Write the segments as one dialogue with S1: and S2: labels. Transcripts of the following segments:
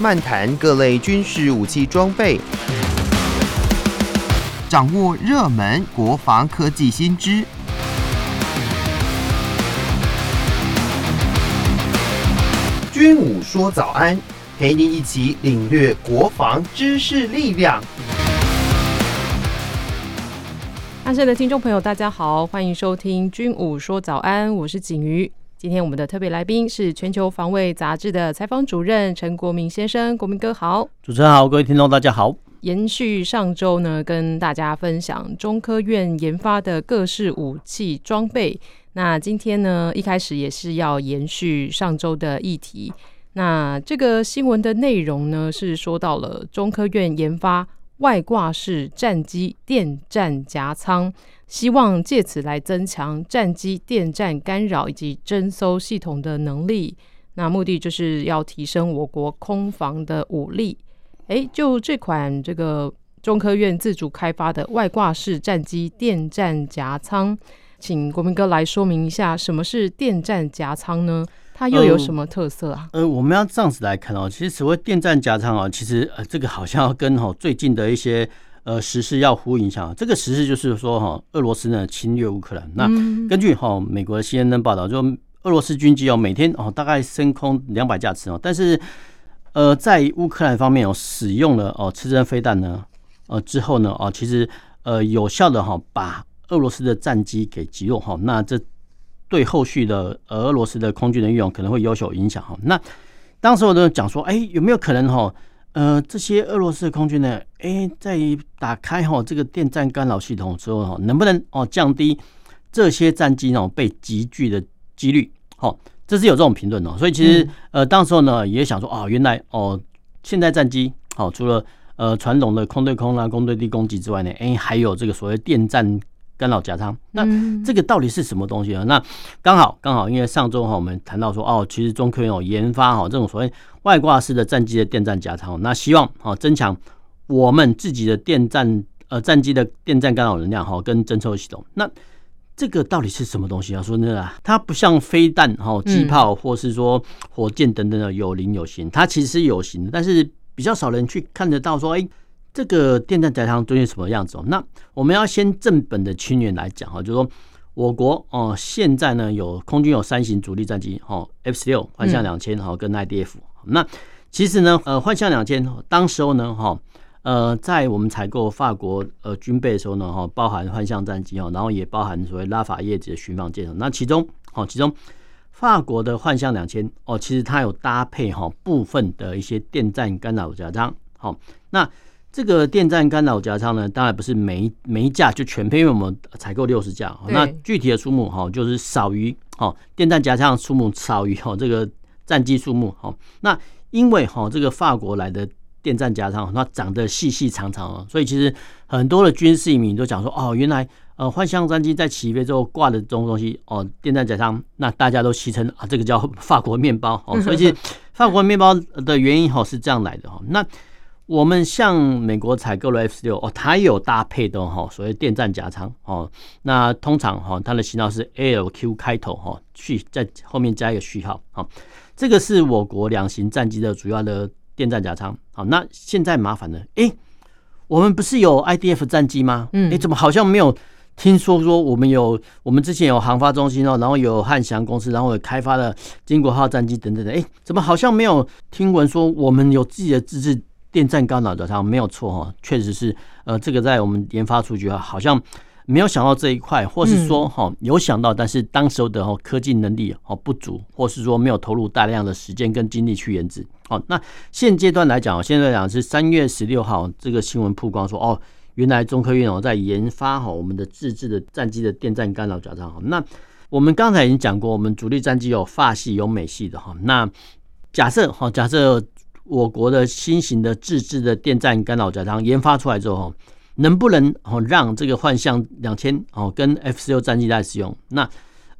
S1: 漫谈各类军事武器装备，掌握热门国防科技新知。军武说早安，陪你一起领略国防知识力量。
S2: 安顺的听众朋友，大家好，欢迎收听《军武说早安》，我是景瑜。今天我们的特别来宾是《全球防卫杂志》的采访主任陈国民先生，国民哥好。
S3: 主持人好，各位听众大家好。
S2: 延续上周呢，跟大家分享中科院研发的各式武器装备。那今天呢，一开始也是要延续上周的议题。那这个新闻的内容呢，是说到了中科院研发外挂式战机电战夹舱，希望借此来增强战机电战干扰以及侦搜系统的能力。那目的就是要提升我国空防的武力。诶，就这款这个中科院自主开发的外挂式战机电战夹舱。请国民哥来说明一下，什么是电战夹舱呢？它又有什么特色啊？
S3: 呃，呃，我们要这样子来看哦。其实所谓电站加仓啊，其实呃，这个好像要跟哈最近的一些呃时事要呼应一下。这个时事就是说哈，俄罗斯呢侵略乌克兰。那根据哈美国的 CNN 报道，就俄罗斯军机哦每天哦大概升空两百架次哦，但是呃在乌克兰方面哦使用了哦刺针飞弹呢呃之后呢哦其实呃有效的哈把。俄罗斯的战机给击落哈，那这对后续的俄罗斯的空军的运用可能会有所影响哈。那当时我都讲说，哎，有没有可能哈？呃，这些俄罗斯的空军呢，哎，在打开哈这个电战干扰系统之后哈，能不能哦降低这些战机呢被击聚的几率？好，这是有这种评论哦。所以其实呃，当时候呢也想说，哦，原来哦，现在战机好除了呃传统的空对空啊、空对地攻击之外呢，哎，还有这个所谓电战。干扰夹舱，那这个到底是什么东西呢？那刚好刚好，因为上周哈我们谈到说哦，其实中科院有研发哈这种所谓外挂式的战机的电战夹舱，那希望哈增强我们自己的电站呃战机的电站干扰能量哈跟侦测系统。那这个到底是什么东西啊？说真的，它不像飞弹哈、机炮或是说火箭等等的有零有形，它其实是有形的，但是比较少人去看得到说哎。这个电战夹舱究竟什么样子哦？那我们要先正本的清源来讲哈，就是说我国哦现在呢有空军有三型主力战机哦，F 十六、幻象两千哈跟 IDF。那其实呢呃幻象两千当时候呢哈呃在我们采购法国呃军备的时候呢哈包含幻象战机哈，然后也包含所谓拉法叶级的巡防舰。那其中哦其中法国的幻象两千哦其实它有搭配哈部分的一些电战干扰夹舱。好那。这个电站干扰夹舱呢，当然不是每一每一架就全配，因为我们采购六十架，那具体的数目哈，就是少于哦电战夹舱数目少于哦这个战机数目哈。那因为哈这个法国来的电站夹舱，它长得细细长长啊，所以其实很多的军事迷都讲说哦，原来呃幻象战机在起飞之后挂的这种东西哦，电战夹舱，那大家都戏称啊，这个叫法国面包哦。所以其实法国面包的原因哈是这样来的哈。那我们向美国采购了 F 十六哦，它有搭配的哈，所谓电站夹舱哦。那通常哈，它的型号是 ALQ 开头哈，序在后面加一个序号。好，这个是我国两型战机的主要的电站夹舱。好，那现在麻烦了，哎，我们不是有 IDF 战机吗？嗯，哎，怎么好像没有听说说我们有？我们之前有航发中心哦，然后有汉翔公司，然后有开发了金国号战机等等的。哎，怎么好像没有听闻说我们有自己的自制？电站干扰夹舱没有错哈，确实是呃，这个在我们研发出去啊，好像没有想到这一块，或是说哈有想到，但是当时候的哈科技能力哦不足，或是说没有投入大量的时间跟精力去研制。好，那现阶段来讲，现在来讲是三月十六号这个新闻曝光说哦，原来中科院哦在研发哈我们的自制的战机的电站干扰夹舱。那我们刚才已经讲过，我们主力战机有法系有美系的哈。那假设哈假设。我国的新型的自制的电站干扰夹舱研发出来之后，能不能哦让这个幻象两千哦跟 F 十六战机来使用？那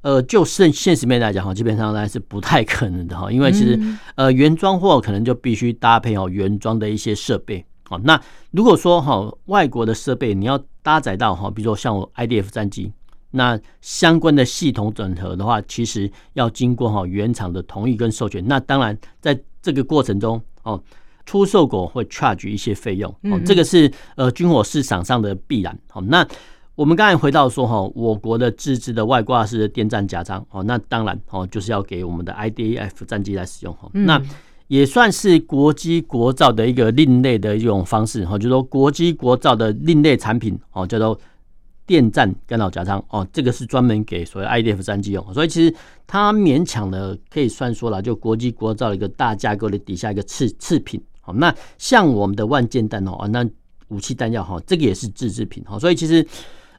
S3: 呃，就现现实面来讲哈，基本上呢是不太可能的哈，因为其实呃原装货可能就必须搭配哦原装的一些设备。好，那如果说哈外国的设备你要搭载到哈，比如说像我 IDF 战机，那相关的系统整合的话，其实要经过哈原厂的同意跟授权。那当然在这个过程中。哦，出售国会 charge 一些费用，哦，这个是呃军火市场上的必然。好，那我们刚才回到说哈，我国的自制的外挂式电站夹舱，哦，那当然哦，就是要给我们的 IDF 战机来使用哈。那也算是国机国造的一个另类的一种方式哈，就是说国机国造的另类产品哦，叫做电站干扰夹仓哦，这个是专门给所谓 IDF 战机用，所以其实它勉强的可以算说了，就国际国造的一个大架构的底下一个次次品。好，那像我们的万箭弹哦，那武器弹药哈，这个也是自制品哈，所以其实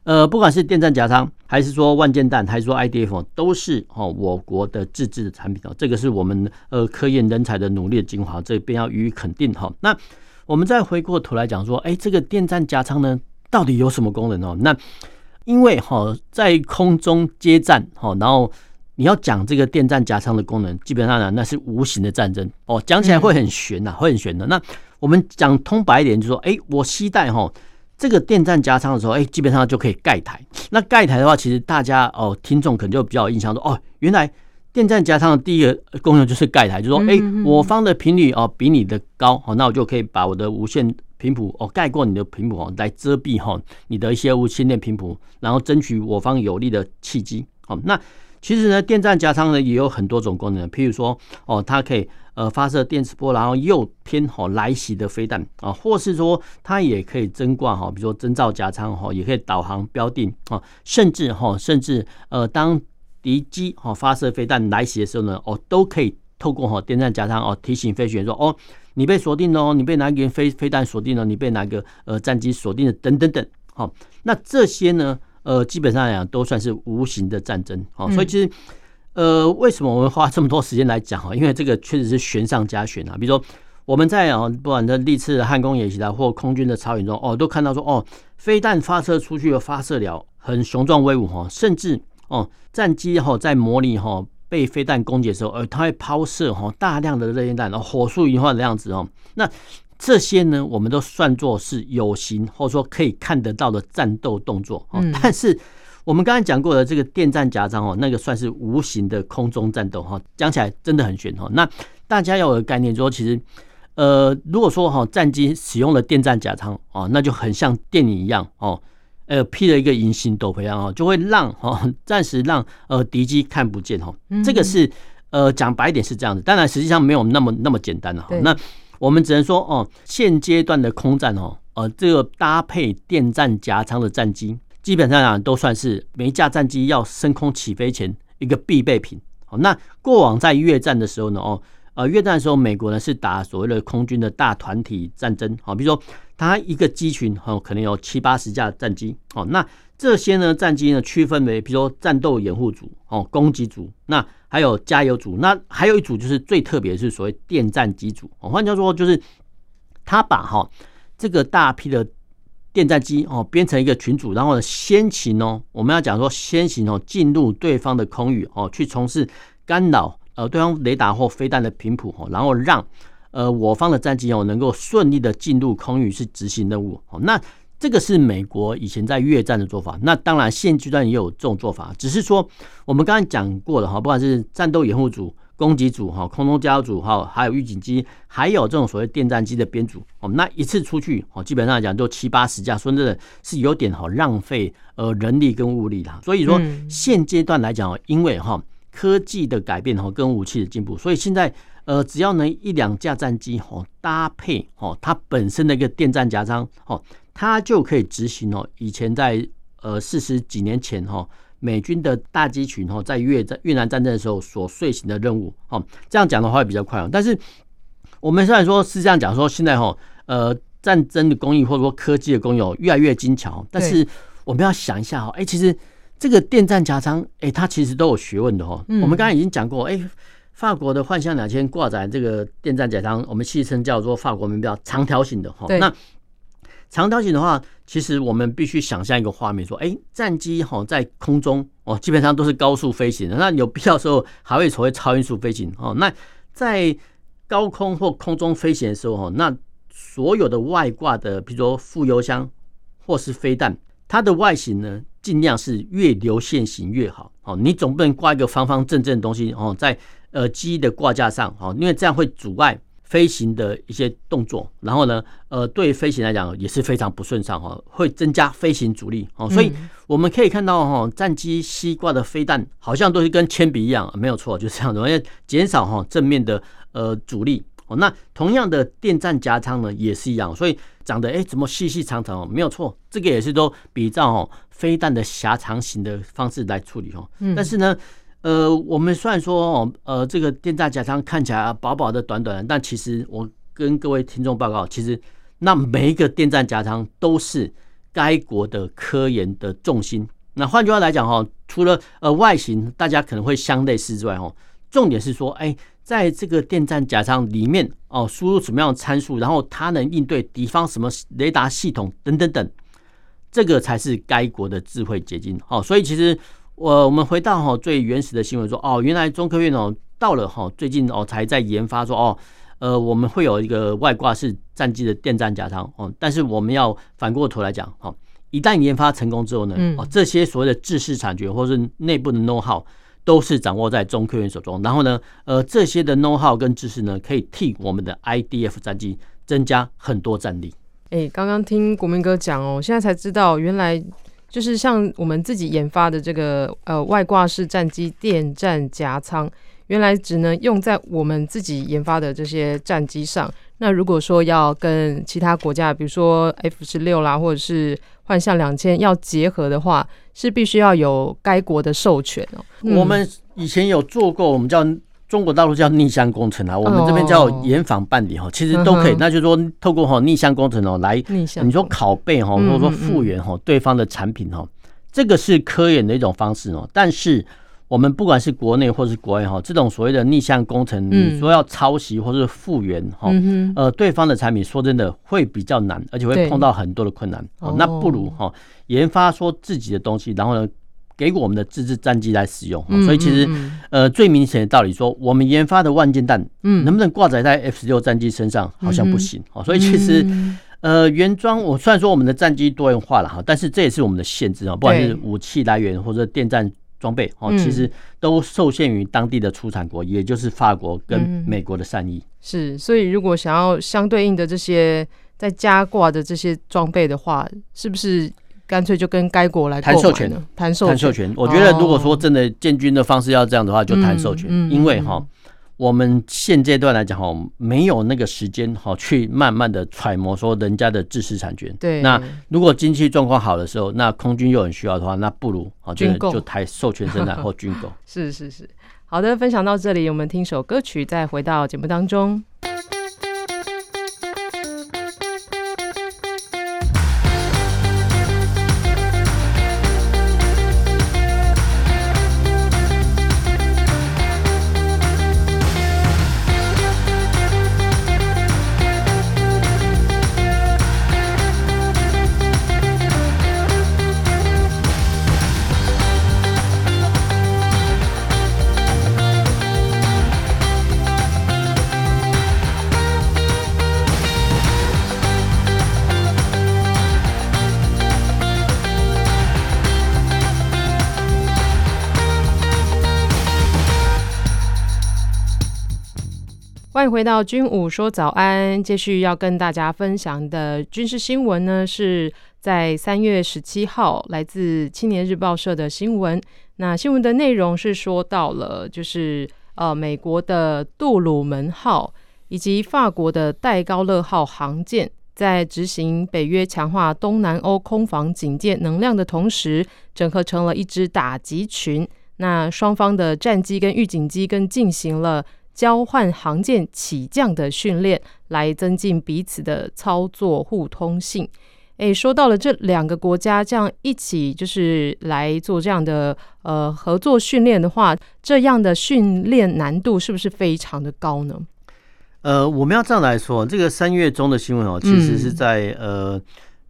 S3: 呃，不管是电站夹仓，还是说万箭弹，还是说 IDF，都是哦我国的自制的产品哦，这个是我们呃科研人才的努力的精华，这边要予以肯定哈。那我们再回过头来讲说，哎，这个电站夹仓呢？到底有什么功能哦？那因为哈在空中接战哈，然后你要讲这个电站夹舱的功能，基本上呢那是无形的战争哦，讲起来会很玄呐，会很玄的。那我们讲通白一点，就说哎，我期待哈这个电战夹舱的时候，哎，基本上就可以盖台。那盖台的话，其实大家哦听众可能就比较有印象说哦，原来电站加仓的第一个功能就是盖台，就说哎，我方的频率哦比你的高，哦，那我就可以把我的无线。频谱哦，盖过你的频谱哦，来遮蔽哈你的一些无线电频谱，然后争取我方有利的契机。好，那其实呢，电站加仓呢也有很多种功能，譬如说哦，它可以呃发射电磁波，然后诱偏哈来袭的飞弹啊，或是说它也可以增挂哈，比如说增噪加仓哈，也可以导航标定啊，甚至哈，甚至呃，当敌机哈发射飞弹来袭的时候呢，哦，都可以透过哈电站加仓哦提醒飞行员说哦。你被锁定了，你被哪个飞飞弹锁定了？你被哪个呃战机锁定了？等等等，好，那这些呢，呃，基本上来讲都算是无形的战争，好，所以其实呃，为什么我们花这么多时间来讲哈？因为这个确实是悬上加悬啊。比如说我们在啊，不管在历次的汉宫演习啊，或空军的操演中，哦，都看到说哦，飞弹发射出去的发射了很雄壮威武哈，甚至哦，战机哈在模拟哈。被飞弹攻击的时候，呃，它会抛射哈大量的热烟弹，然后火树银花的样子哦。那这些呢，我们都算作是有形或者说可以看得到的战斗动作哦。但是我们刚才讲过的这个电战夹舱哦，那个算是无形的空中战斗哈。讲起来真的很玄哈。那大家要有个概念，说其实呃，如果说哈战机使用了电战甲舱哦，那就很像电影一样哦。呃，披了一个隐形斗篷啊，就会让哈 暂时让呃敌机看不见哈。这个是呃讲白一点是这样子，当然实际上没有那么那么简单了哈。那我们只能说哦，现阶段的空战哦，呃，这个搭配电战夹舱的战机，基本上啊都算是每一架战机要升空起飞前一个必备品。好，那过往在越战的时候呢，哦。呃，越战的时候，美国呢是打所谓的空军的大团体战争，好，比如说它一个机群哦，可能有七八十架战机，哦，那这些呢战机呢区分为，比如说战斗掩护组、哦攻击组，那还有加油组，那还有一组就是最特别是所谓电战机组，哦，换句话说就是他把哈这个大批的电战机哦编成一个群组，然后呢先行哦，我们要讲说先行哦进入对方的空域哦去从事干扰。呃，对方雷达或飞弹的频谱，然后让呃我方的战机哦能够顺利的进入空域去执行任务。哦，那这个是美国以前在越战的做法。那当然现阶段也有这种做法，只是说我们刚刚讲过了哈，不管是战斗掩护组、攻击组、哈空中加油组、哈还有预警机，还有这种所谓电战机的编组。哦，那一次出去哦，基本上来讲就七八十架，说真的是有点好浪费呃人力跟物力啦。所以说现阶段来讲，因为哈。科技的改变哈，跟武器的进步，所以现在呃，只要能一两架战机哈搭配哈它本身的一个电战夹舱哦，它就可以执行哦。以前在呃四十几年前哈，美军的大机群哈在越战越南战争的时候所遂行的任务哦，这样讲的话会比较快哦。但是我们虽然说是这样讲说，现在哈呃战争的工艺或者说科技的工艺越来越精巧，但是我们要想一下哈，哎，其实。这个电站夹舱，哎，它其实都有学问的哈。我们刚才已经讲过，哎，法国的幻象两千挂载这个电站夹舱，我们戏称叫做法国名标长条形的哈。那长条形的话，其实我们必须想象一个画面，说，哎，战机哈在空中哦，基本上都是高速飞行的。那有必要的时候还会所谓超音速飞行哦。那在高空或空中飞行的时候哈，那所有的外挂的，比如说副油箱或是飞弹，它的外形呢，尽量是越流线型越好，哦，你总不能挂一个方方正正的东西哦，在呃机的挂架上哦，因为这样会阻碍飞行的一些动作，然后呢，呃，对飞行来讲也是非常不顺畅哈，会增加飞行阻力。哦。所以我们可以看到哈，战机西挂的飞弹好像都是跟铅笔一样，没有错，就是这样子，因为减少哈正面的呃阻力哦。那同样的电站夹舱呢也是一样，所以长得哎怎么细细长长哦，没有错，这个也是都比照哦飞弹的狭长型的方式来处理哦。但是呢。呃，我们虽然说哦，呃，这个电站夹舱看起来薄薄的、短短的，但其实我跟各位听众报告，其实那每一个电站夹舱都是该国的科研的重心。那换句话来讲哈，除了呃外形大家可能会相类似之外，哈，重点是说，哎，在这个电战夹舱里面哦，输入什么样的参数，然后它能应对敌方什么雷达系统等等等，这个才是该国的智慧结晶。哦，所以其实。我我们回到哈最原始的新闻说哦，原来中科院哦到了哈最近哦才在研发说哦呃我们会有一个外挂式战机的电战夹舱哦，但是我们要反过头来讲哈，一旦研发成功之后呢，哦这些所谓的知识产权或是内部的 know how 都是掌握在中科院手中，然后呢呃这些的 know how 跟知识呢可以替我们的 IDF 战机增加很多战力。
S2: 哎，刚刚听国民哥讲哦，现在才知道原来。就是像我们自己研发的这个呃外挂式战机电战夹舱，原来只能用在我们自己研发的这些战机上。那如果说要跟其他国家，比如说 F 十六啦，或者是幻象两千要结合的话，是必须要有该国的授权哦。
S3: 嗯、我们以前有做过，我们叫。中国大陆叫逆向工程啊，我们这边叫严防办理哈，其实都可以。那就是说，透过哈逆向工程哦来，你说拷贝哈，或者说复原哈对方的产品哈，这个是科研的一种方式哦。但是我们不管是国内或是国外哈，这种所谓的逆向工程，你说要抄袭或是复原哈，呃，对方的产品，说真的会比较难，而且会碰到很多的困难。那不如哈研发说自己的东西，然后呢，给我们的自制战机来使用，所以其实呃最明显的道理说，我们研发的万箭弹，嗯，能不能挂载在 F 十六战机身上，好像不行。所以其实呃原装，我虽然说我们的战机多元化了哈，但是这也是我们的限制啊，不管是武器来源或者电战装备哦，其实都受限于当地的出产国，也就是法国跟美国的善意。
S2: 是，所以如果想要相对应的这些在加挂的这些装备的话，是不是？干脆就跟该国来谈授权，谈授
S3: 授权。我觉得，如果说真的建军的方式要这样的话，就谈授权。因为哈，我们现阶段来讲哈，没有那个时间哈，去慢慢的揣摩说人家的知识产权。对。那如果经济状况好的时候，那空军又很需要的话，那不如啊，就就台授权生产 或军购。
S2: 是是是，好的，分享到这里，我们听首歌曲，再回到节目当中。欢迎回到军武说早安，继续要跟大家分享的军事新闻呢，是在三月十七号来自青年日报社的新闻。那新闻的内容是说到了，就是呃，美国的杜鲁门号以及法国的戴高乐号航舰，在执行北约强化东南欧空防警戒能量的同时，整合成了一支打击群。那双方的战机跟预警机跟进行了。交换航舰起降的训练，来增进彼此的操作互通性。诶，说到了这两个国家这样一起就是来做这样的呃合作训练的话，这样的训练难度是不是非常的高呢？
S3: 呃，我们要这样来说，这个三月中的新闻哦，其实是在、嗯、呃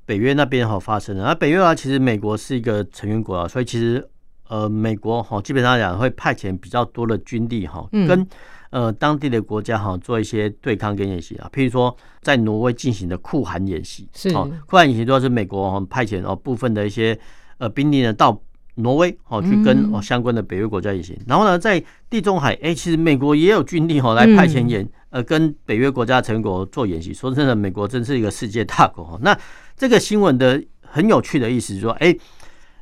S3: 北约那边哈发生的。而北约啊，其实美国是一个成员国啊，所以其实呃美国哈基本上讲会派遣比较多的军力哈跟。呃，当地的国家哈做一些对抗跟演习啊，譬如说在挪威进行的酷寒演习，是酷寒演习主要是美国哈派遣哦部分的一些呃兵力呢到挪威哦去跟哦相关的北约国家演习。然后呢，在地中海，哎，其实美国也有军力哈来派遣演呃跟北约国家成员国做演习。说真的，美国真是一个世界大国。那这个新闻的很有趣的意思是说，哎。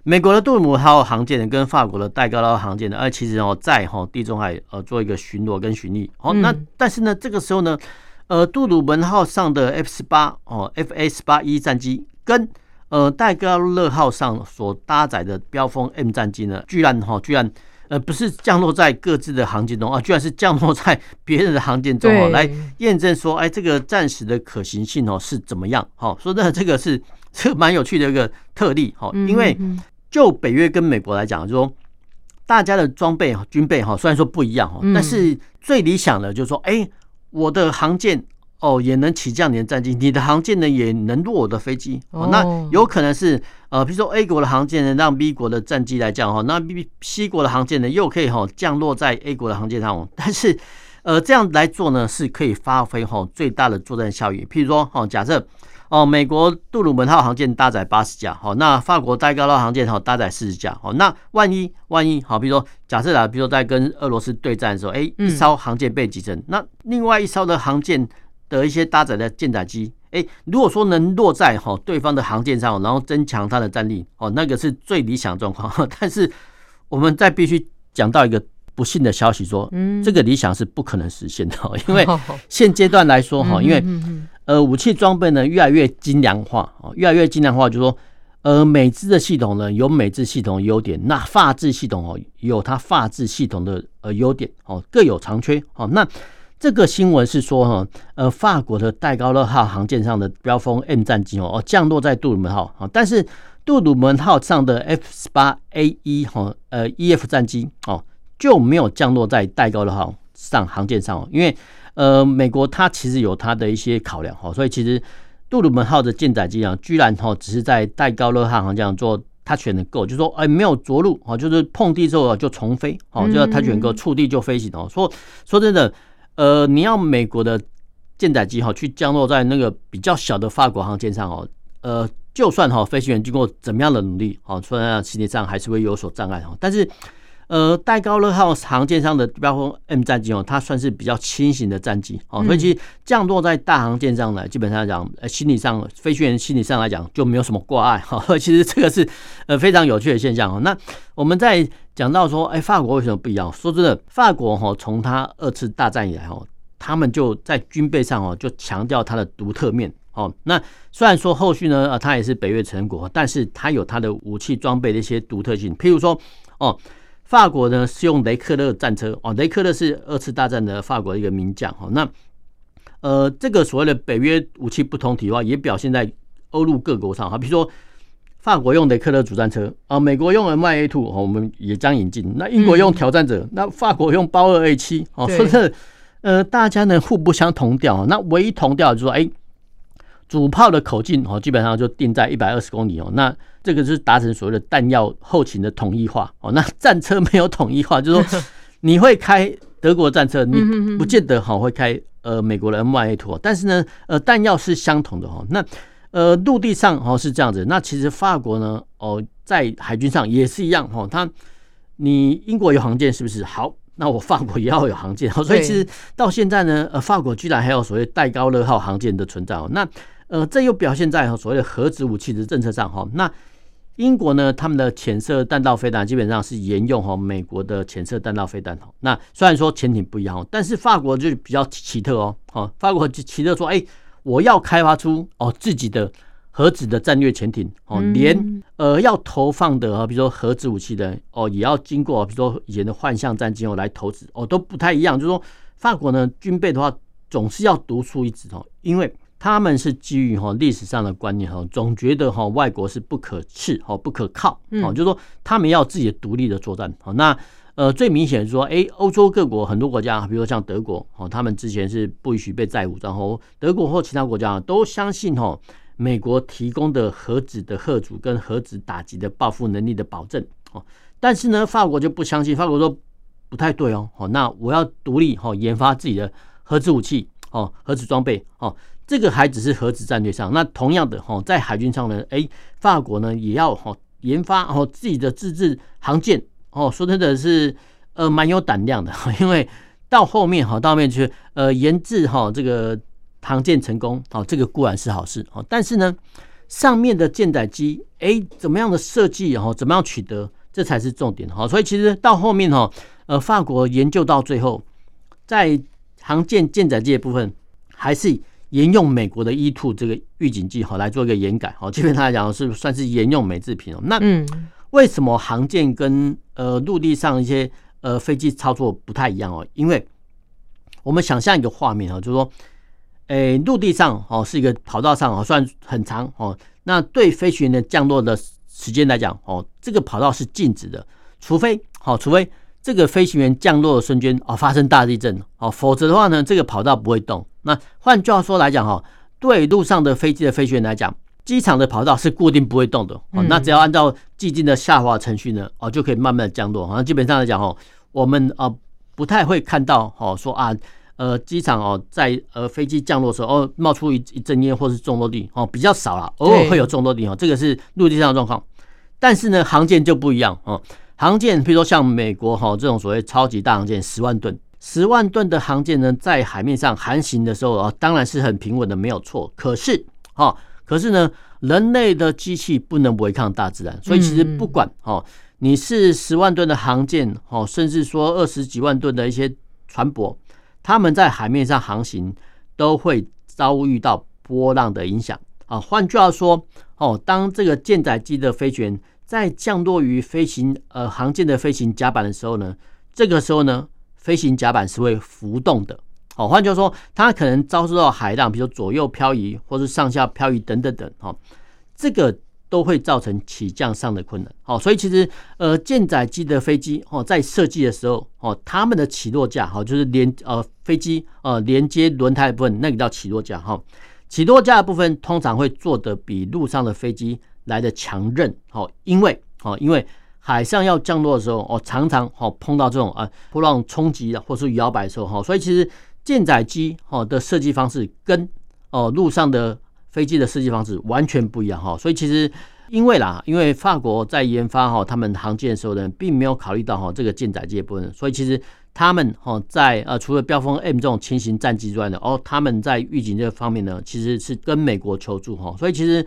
S3: 美国的杜鲁门号航舰呢，跟法国的戴高乐号航舰呢，呃，其实哦，在哈地中海呃做一个巡逻跟巡弋。哦，那但是呢，这个时候呢，呃，杜鲁门号上的 F 十八哦十八 E 战机跟呃戴高乐号上所搭载的标风 M 战机呢，居然哈，居然呃不是降落在各自的航舰中啊，居然是降落在别人的航舰中哦，来验证说，哎，这个战时的可行性哦是怎么样？哈，说真的，这个是这蛮有趣的一个特例哈，因为。就北约跟美国来讲，就是说大家的装备军备哈，虽然说不一样哈，但是最理想的就是说，哎，我的航舰哦也能起降你的战机，你的航舰呢也能落我的飞机哦。那有可能是呃，比如说 A 国的航舰呢让 B 国的战机来降哈，那 B C 国的航舰呢又可以哈降落在 A 国的航舰上。但是呃这样来做呢是可以发挥哈最大的作战效益。譬如说哈，假设。哦，美国杜鲁门号航舰搭载八十架，好，那法国戴高乐航舰好搭载四十架，好，那万一万一好，比如说假设啊，比如说在跟俄罗斯对战的时候，哎，一艘航舰被击沉，那另外一艘的航舰的一些搭载的舰载机，哎，如果说能落在哈对方的航舰上，然后增强它的战力，哦，那个是最理想状况。但是我们再必须讲到一个不幸的消息，说，这个理想是不可能实现的，因为现阶段来说，哈，因为。呃，武器装备呢越来越精良化啊，越来越精良化，就是说，呃，美制的系统呢有美制系统的优点，那法制系统哦有它法制系统的呃优点哦，各有长缺哦。那这个新闻是说哈，呃，法国的戴高乐号航舰上的标风 M 战机哦降落在杜鲁门号啊，但是杜鲁门号上的 F 十八 A 一哈呃 EF 战机哦就没有降落在戴高乐号上航舰上，因为。呃，美国它其实有它的一些考量哈，所以其实杜鲁门号的舰载机啊，居然哈只是在戴高乐号航这样做 touch and go，就说哎没有着陆啊，就是碰地之后就重飞，哦，就要 touch and go 触地就飞行哦。说说真的，呃，你要美国的舰载机哈去降落在那个比较小的法国航舰上哦，呃，就算哈飞行员经过怎么样的努力，哦，虽然实际上还是会有所障碍哈，但是。呃，戴高乐号航舰上的飙风 M 战机哦，它算是比较轻型的战机哦，所以其实降落在大航舰上来，基本上来讲，呃，心理上飞行员心理上来讲就没有什么挂碍哈。其实这个是呃非常有趣的现象哦。那我们在讲到说，哎，法国为什么不一样？说真的，法国哈从它二次大战以来哦，他们就在军备上哦就强调它的独特面哦。那虽然说后续呢，呃，它也是北约成果，但是它有它的武器装备的一些独特性，譬如说哦。法国呢是用雷克勒战车哦，雷克勒是二次大战的法国一个名将哦。那呃，这个所谓的北约武器不同体化也表现在欧陆各国上哈。比如说，法国用雷克勒主战车啊，美国用 Mi A two 哦，我们也将引进。那英国用挑战者，那法国用包二 A 七哦，说是呃，大家呢互不相同调。那唯一同调就是说，哎。主炮的口径哦，基本上就定在一百二十公里哦。那这个是达成所谓的弹药后勤的统一化哦。那战车没有统一化，就是说你会开德国战车，你不见得好会开呃美国的 M1A2，但是呢，呃弹药是相同的哈。那呃陆地上哦是这样子，那其实法国呢哦在海军上也是一样哈。它你英国有航舰是不是？好，那我法国也要有航舰。所以其实到现在呢，呃法国居然还有所谓戴高乐号航舰的存在哦。那呃，这又表现在所谓的核子武器的政策上哈。那英国呢，他们的潜射弹道飞弹基本上是沿用哈美国的潜射弹道飞弹哈。那虽然说潜艇不一样，但是法国就比较奇特哦。哦，法国就奇特说，哎，我要开发出哦自己的核子的战略潜艇哦，连呃要投放的啊，比如说核子武器的哦，也要经过比如说以前的幻象战机哦来投资哦，都不太一样。就是说法国呢军备的话，总是要独树一帜哦，因为。他们是基于哈历史上的观念哈，总觉得哈外国是不可恃哈不可靠哦，就是说他们要自己的独立的作战。好，那呃最明显是说，哎，欧洲各国很多国家，比如说像德国哦，他们之前是不允许被再武装，然后德国或其他国家都相信哈美国提供的核子的核主跟核子打击的报复能力的保证哦，但是呢，法国就不相信，法国说不太对哦，好，那我要独立哈研发自己的核子武器哦，核子装备哦。这个还只是核子战略上，那同样的哈，在海军上呢，哎，法国呢也要哈研发哦自己的自制航舰哦，说真的是呃蛮有胆量的，因为到后面哈到后面去呃研制哈这个航舰成功哦，这个固然是好事哦，但是呢上面的舰载机哎怎么样的设计然后怎么样取得，这才是重点哈，所以其实到后面哈呃法国研究到最后，在航舰舰载机的部分还是。沿用美国的 E two 这个预警机哈来做一个延改哈，基本上来讲是算是沿用美制品哦。那为什么航舰跟呃陆地上一些呃飞机操作不太一样哦？因为我们想象一个画面哈，就是说，诶，陆地上哦是一个跑道上哦，算很长哦。那对飞行员的降落的时间来讲哦，这个跑道是静止的，除非好，除非。这个飞行员降落的瞬间哦，发生大地震哦，否则的话呢，这个跑道不会动。那换句话说来讲哈，对陆上的飞机的飞行员来讲，机场的跑道是固定不会动的哦。那只要按照既定的下滑程序呢，哦，就可以慢慢的降落。好像基本上来讲哦，我们啊不太会看到哦说啊呃机场哦在呃飞机降落的时候哦冒出一一阵烟或是重落地哦比较少啦，偶尔会有重落地哦，这个是陆地上的状况。但是呢，航舰就不一样哦。航舰，比如说像美国哈这种所谓超级大航舰，十万吨，十万吨的航舰呢，在海面上航行的时候啊，当然是很平稳的，没有错。可是，哈，可是呢，人类的机器不能违抗大自然，所以其实不管哈，你是十万吨的航舰，哈，甚至说二十几万吨的一些船舶，他们在海面上航行都会遭遇到波浪的影响啊。换句话说，哦，当这个舰载机的飞行员。在降落于飞行呃航舰的飞行甲板的时候呢，这个时候呢，飞行甲板是会浮动的。好，换句话说，它可能遭受到海浪，比如左右漂移或是上下漂移等等等。好，这个都会造成起降上的困难。好，所以其实呃舰载机的飞机哦，在设计的时候哦，他们的起落架好就是连呃飞机呃连接轮胎的部分，那个叫起落架哈。起落架的部分通常会做的比路上的飞机来的强韧，哦，因为哦，因为海上要降落的时候，哦，常常哦碰到这种啊波浪冲击啊，或是摇摆的时候，哈，所以其实舰载机哦的设计方式跟哦陆上的飞机的设计方式完全不一样，哈，所以其实因为啦，因为法国在研发哈他们航舰的时候呢，并没有考虑到哈这个舰载机的部分，所以其实他们哦在呃除了标风 M 这种轻型战机之外呢，哦他们在预警这方面呢，其实是跟美国求助哈，所以其实。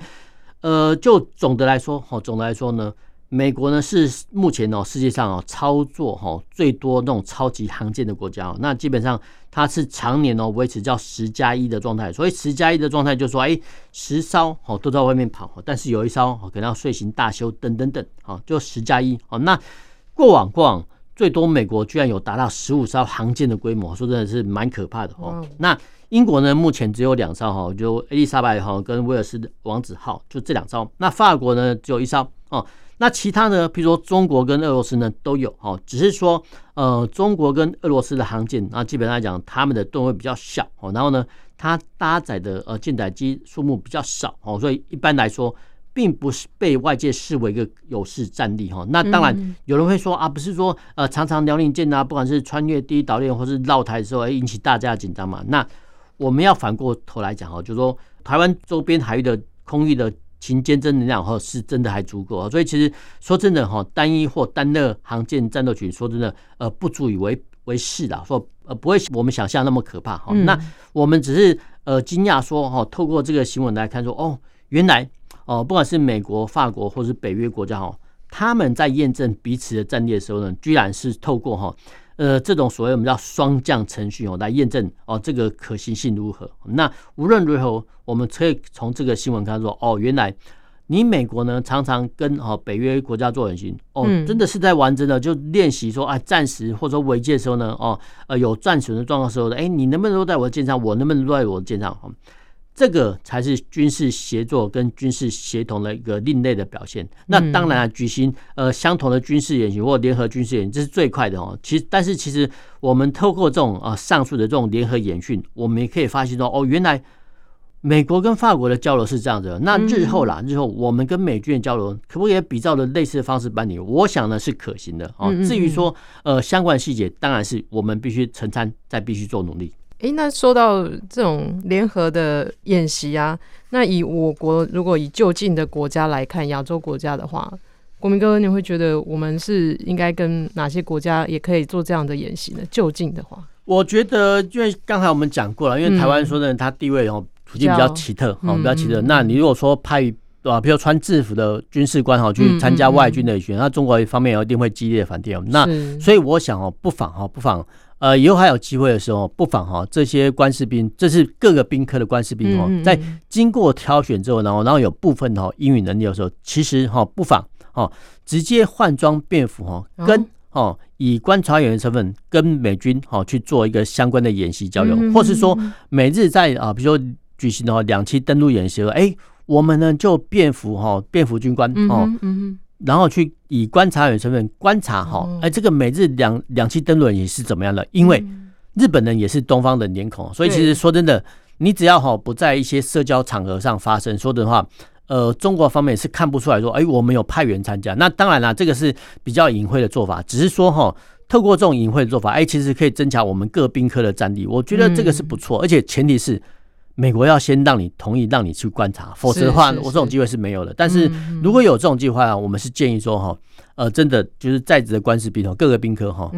S3: 呃，就总的来说，哈，总的来说呢，美国呢是目前哦世界上哦操作哈最多那种超级航舰的国家哦，那基本上它是常年哦维持叫十加一的状态，所以十加一的状态就是说，哎，十艘哦都在外面跑，但是有一艘哦可能要睡行大修等等等，哦，就十加一哦。那过往过往最多美国居然有达到十五艘航舰的规模，说真的是蛮可怕的哦。那英国呢，目前只有两艘哈，就伊丽莎白号跟威尔斯王子号，就这两艘。那法国呢，只有一艘哦。那其他呢，譬如说中国跟俄罗斯呢，都有哦。只是说，呃，中国跟俄罗斯的航舰啊，基本上来讲，他们的吨位比较小哦。然后呢，它搭载的呃舰载机数目比较少哦，所以一般来说，并不是被外界视为一个有势战力哈。那当然，有人会说啊，不是说呃，常常辽宁舰啊，不管是穿越第一岛链或是绕台的时候，引起大家的紧张嘛。那我们要反过头来讲哈，就是说台湾周边海域的空域的勤监侦能量哈，是真的还足够啊。所以其实说真的哈，单一或单热航舰战斗群说真的呃不足以为为事啦，说呃不会我们想象那么可怕哈。那我们只是呃惊讶说哈，透过这个新闻来看说哦，原来哦不管是美国、法国或是北约国家哈，他们在验证彼此的战略的时候呢，居然是透过哈。呃，这种所谓我们叫双降程序哦，来验证哦，这个可行性如何？那无论如何，我们可以从这个新闻看说，哦，原来你美国呢常常跟哦北约国家做演习，哦，真的是在玩真的，就练习说啊，战时或者说危机的时候呢，哦，呃，有战损的状况时候呢，哎，你能不能落在我的舰上？我能不能落在我的舰上？这个才是军事协作跟军事协同的一个另类的表现。那当然啊，举行呃相同的军事演习或联合军事演习，这是最快的哦。其实，但是其实我们透过这种啊上述的这种联合演训，我们也可以发现说，哦，原来美国跟法国的交流是这样子的。那日后啦，日后我们跟美军的交流，可不可以比照的类似的方式办理？我想呢是可行的哦。至于说呃相关的细节，当然是我们必须承担，再必须做努力。
S2: 诶、欸，那说到这种联合的演习啊，那以我国如果以就近的国家来看，亚洲国家的话，国民哥，你会觉得我们是应该跟哪些国家也可以做这样的演习呢？就近的话，
S3: 我觉得，因为刚才我们讲过了，因为台湾说的它地位哦，处境比较奇特，哦，比较奇特。那你如果说派啊，比如穿制服的军事官哈去参加外军的训练，那中国一方面一定会激烈反对。那所以我想哦，不妨哈，不妨呃，以后还有机会的时候，不妨哈，这些官士兵，这是各个兵科的官士兵哦，在经过挑选之后，然后然后有部分哈英语能力的时候，其实哈不妨。哦，直接换装便服哈，跟哦以观察员的身份跟美军哈去做一个相关的演习交流，或是说每日在啊，比如说举行的话两栖登陆演习，哎，我们呢就便服哈便服军官哦，然后去以观察员身份观察哈，哎，这个每日两两栖登轮也是怎么样的？因为日本人也是东方的脸孔，所以其实说真的，你只要哈不在一些社交场合上发生，说的话。呃，中国方面是看不出来说，哎，我们有派员参加。那当然了，这个是比较隐晦的做法，只是说哈，透过这种隐晦的做法，哎，其实可以增强我们各兵科的战力。我觉得这个是不错，而且前提是美国要先让你同意，让你去观察，否则的话，我这种机会是没有的。但是如果有这种计划，我们是建议说哈，呃，真的就是在职的官士兵哦，各个兵科哈。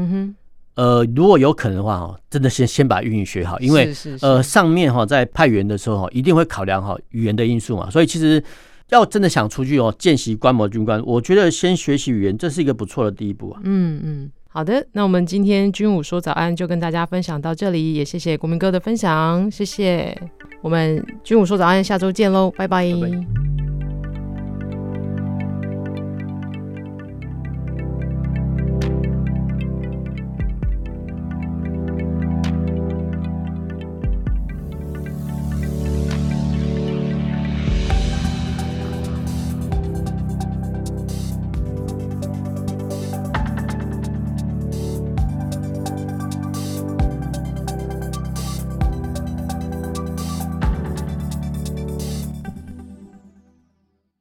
S3: 呃，如果有可能的话，哈，真的先先把英语学好，因为呃，上面哈在派员的时候，哈，一定会考量哈语言的因素嘛。所以其实要真的想出去哦，见习观摩军官，我觉得先学习语言，这是一个不错的第一步啊。
S2: 嗯嗯，好的，那我们今天军武说早安就跟大家分享到这里，也谢谢国民哥的分享，谢谢。我们军武说早安，下周见喽，拜拜。